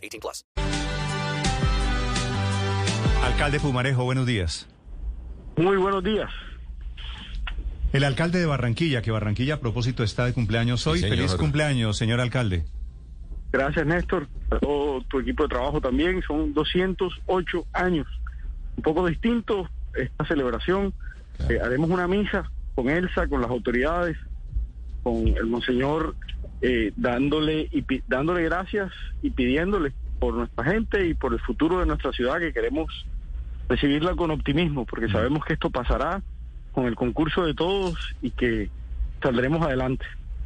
18 plus. Alcalde Pumarejo, buenos días. Muy buenos días. El alcalde de Barranquilla, que Barranquilla a propósito está de cumpleaños hoy. Feliz cumpleaños, señor alcalde. Gracias, Néstor. A todo tu equipo de trabajo también. Son 208 años. Un poco distinto esta celebración. Eh, haremos una misa con Elsa, con las autoridades, con el monseñor, eh, dándole, y dándole gracias y pidiéndole por nuestra gente y por el futuro de nuestra ciudad que queremos recibirla con optimismo, porque sabemos que esto pasará con el concurso de todos y que saldremos adelante.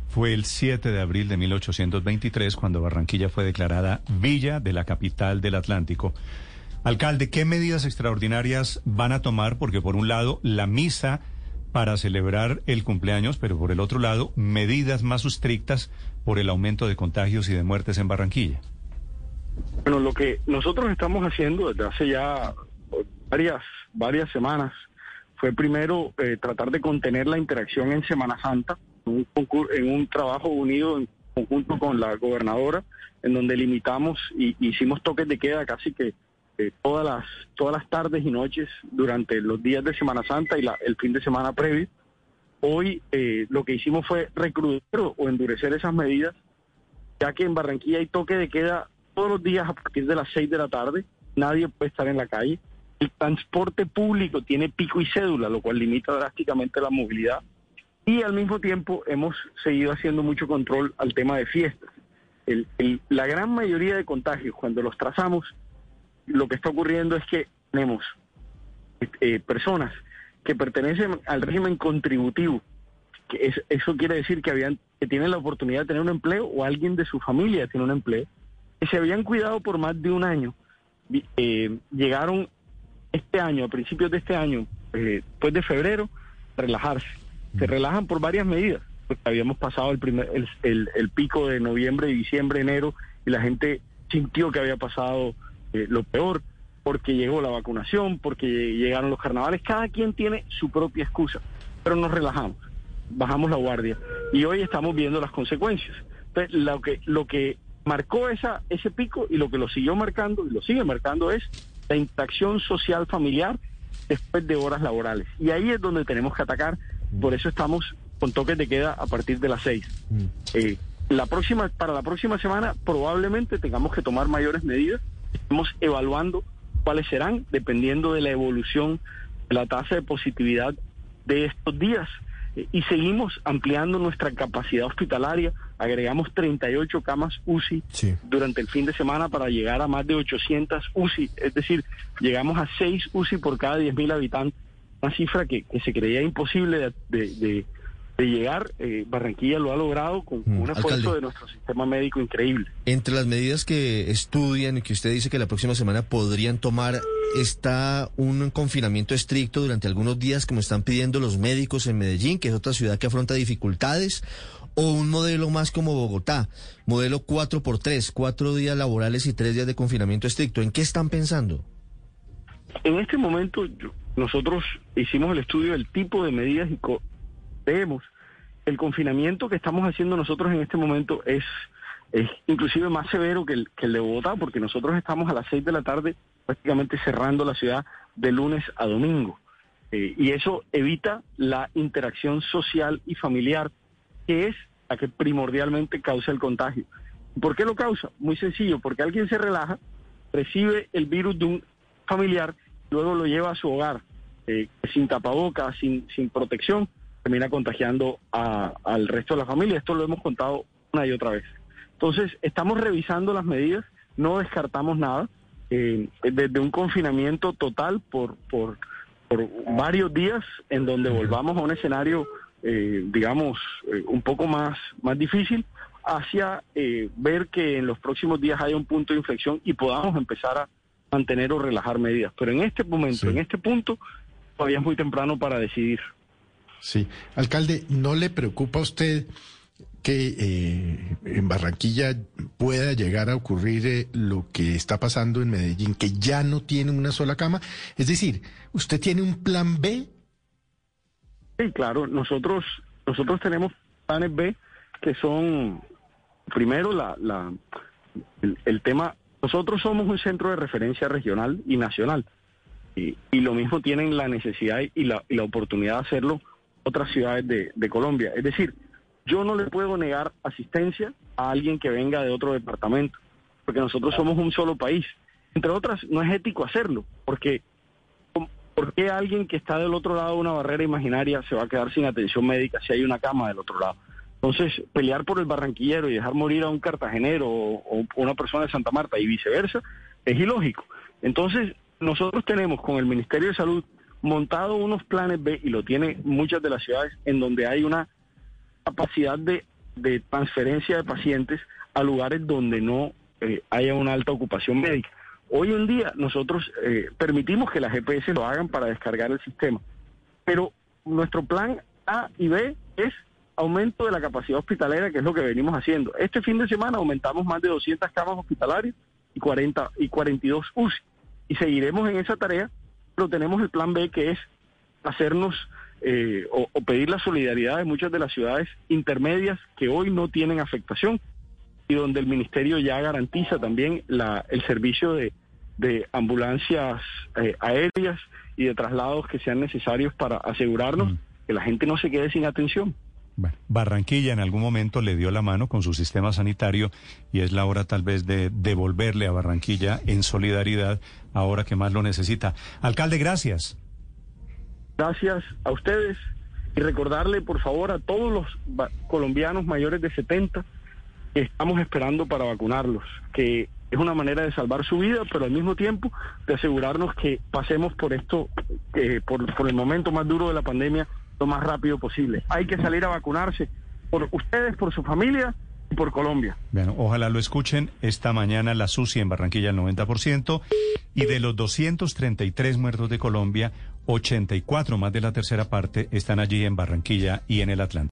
Fue el 7 de abril de 1823 cuando Barranquilla fue declarada Villa de la capital del Atlántico. Alcalde, ¿qué medidas extraordinarias van a tomar? Porque por un lado, la misa para celebrar el cumpleaños, pero por el otro lado, medidas más estrictas por el aumento de contagios y de muertes en Barranquilla. Bueno, lo que nosotros estamos haciendo desde hace ya varias, varias semanas fue primero eh, tratar de contener la interacción en Semana Santa, en un trabajo unido en conjunto con la gobernadora, en donde limitamos y hicimos toques de queda casi que eh, todas las todas las tardes y noches durante los días de Semana Santa y la- el fin de semana previo. Hoy eh, lo que hicimos fue recrudecer o- endurecer esas medidas ya que en Barranquilla hay toque de queda todos los días a partir de las 6 de la tarde, nadie puede estar en la calle. El transporte público tiene pico y cédula, lo cual limita drásticamente la movilidad. Y al mismo tiempo hemos seguido haciendo mucho control al tema de fiestas. El- el- la gran mayoría de contagios, cuando los trazamos, lo que está ocurriendo es que tenemos eh, personas que pertenecen al régimen contributivo, que es- eso quiere decir que habían que tienen la oportunidad de tener un empleo o alguien de su familia tiene un empleo que se habían cuidado por más de un año. Eh, llegaron este año a principios de este año eh, después de febrero a relajarse. Se relajan por varias medidas. Porque habíamos pasado el primer el, el- el pico de noviembre diciembre enero y la gente sintió que había pasado eh, lo peor porque llegó la vacunación porque llegaron los carnavales cada quien tiene su propia excusa pero nos relajamos bajamos la guardia y hoy estamos viendo las consecuencias. Entonces, lo que lo que marcó esa ese pico y lo que lo siguió marcando y lo sigue marcando es la interacción social familiar después de horas laborales. Y ahí es donde tenemos que atacar, por eso estamos con toques de queda a partir de las seis. Eh, la próxima para la próxima semana probablemente tengamos que tomar mayores medidas. Estamos evaluando cuáles serán dependiendo de la evolución de la tasa de positividad de estos días. Y seguimos ampliando nuestra capacidad hospitalaria. Agregamos 38 camas UCI durante el fin de semana para llegar a más de 800 UCI, es decir, llegamos a 6 UCI por cada 10.000 habitantes, una cifra que, que se creía imposible de, de- de- de llegar. Eh, Barranquilla lo ha logrado con Mm, un esfuerzo alcalde. de nuestro sistema médico increíble. Entre las medidas que estudian y que usted dice que la próxima semana podrían tomar, está un confinamiento estricto durante algunos días, como están pidiendo los médicos en Medellín, que es otra ciudad que afronta dificultades, o un modelo más como Bogotá, modelo 4x3, cuatro días laborales y tres días de confinamiento estricto. ¿En qué están pensando? En este momento yo- nosotros hicimos el estudio del tipo de medidas y co- vemos el confinamiento que estamos haciendo nosotros en este momento es, es inclusive más severo que el, que el de Bogotá porque nosotros estamos a las 6 de la tarde prácticamente cerrando la ciudad de lunes a domingo. Eh, y eso evita la interacción social y familiar que es la que primordialmente causa el contagio. ¿Por qué lo causa? Muy sencillo, porque alguien se relaja, recibe el virus de un familiar, luego lo lleva a su hogar eh, sin tapabocas, sin, sin protección, termina contagiando a- al resto de la familia. Esto lo hemos contado una y otra vez. Entonces, estamos revisando las medidas, no descartamos nada, eh, desde un confinamiento total por, por, por varios días en donde volvamos a un escenario, eh, digamos, eh, un poco más, más difícil, hacia eh, ver que en los próximos días haya un punto de inflexión y podamos empezar a mantener o relajar medidas. Pero en este momento, Sí. en este punto, todavía es muy temprano para decidir. Sí. Alcalde, ¿no le preocupa a usted que eh, en Barranquilla pueda llegar a ocurrir eh, lo que está pasando en Medellín, que ya no tiene una sola cama? Es decir, ¿usted tiene un plan B? Sí, claro, nosotros, nosotros tenemos planes B que son, primero, la, la, el, el tema, nosotros somos un centro de referencia regional y nacional, y, y lo mismo tienen la necesidad y la, y la oportunidad de hacerlo otras ciudades de, de Colombia. Es decir, yo no le puedo negar asistencia a alguien que venga de otro departamento, porque nosotros somos un solo país. Entre otras, no es ético hacerlo, porque ¿por qué alguien que está del otro lado de una barrera imaginaria se va a quedar sin atención médica si hay una cama del otro lado? Entonces, pelear por el barranquillero y dejar morir a un cartagenero o, o una persona de Santa Marta y viceversa es ilógico. Entonces, nosotros tenemos con el Ministerio de Salud montado unos planes B y lo tiene muchas de las ciudades en donde hay una capacidad de, transferencia de pacientes a lugares donde no eh, haya una alta ocupación médica. Hoy en día nosotros eh, permitimos que las GPS lo hagan para descargar el sistema, pero nuestro plan A y B es aumento de la capacidad hospitalera, que es lo que venimos haciendo. Este fin de semana aumentamos más de 200 camas hospitalarias y 40 y 42 UCI y seguiremos en esa tarea, pero tenemos el plan B que es hacernos eh, o, o pedir la solidaridad de muchas de las ciudades intermedias que hoy no tienen afectación y donde el ministerio ya garantiza también la, el servicio de, de ambulancias eh, aéreas y de traslados que sean necesarios para asegurarnos Mm. que la gente no se quede sin atención. Bueno, Barranquilla en algún momento le dio la mano con su sistema sanitario y es la hora tal vez de devolverle a Barranquilla en solidaridad ahora que más lo necesita. Alcalde, gracias. Gracias a ustedes y recordarle por favor a todos los colombianos mayores de 70 que estamos esperando para vacunarlos, que es una manera de salvar su vida, pero al mismo tiempo de asegurarnos que pasemos por esto, eh, por, por el momento más duro de la pandemia, lo más rápido posible. Hay que salir a vacunarse por ustedes, por su familia y por Colombia. Bueno, ojalá lo escuchen. Esta mañana la SUSI en Barranquilla el 90% y de los 233 muertos de Colombia, 84 más de la tercera parte están allí en Barranquilla y en el Atlántico.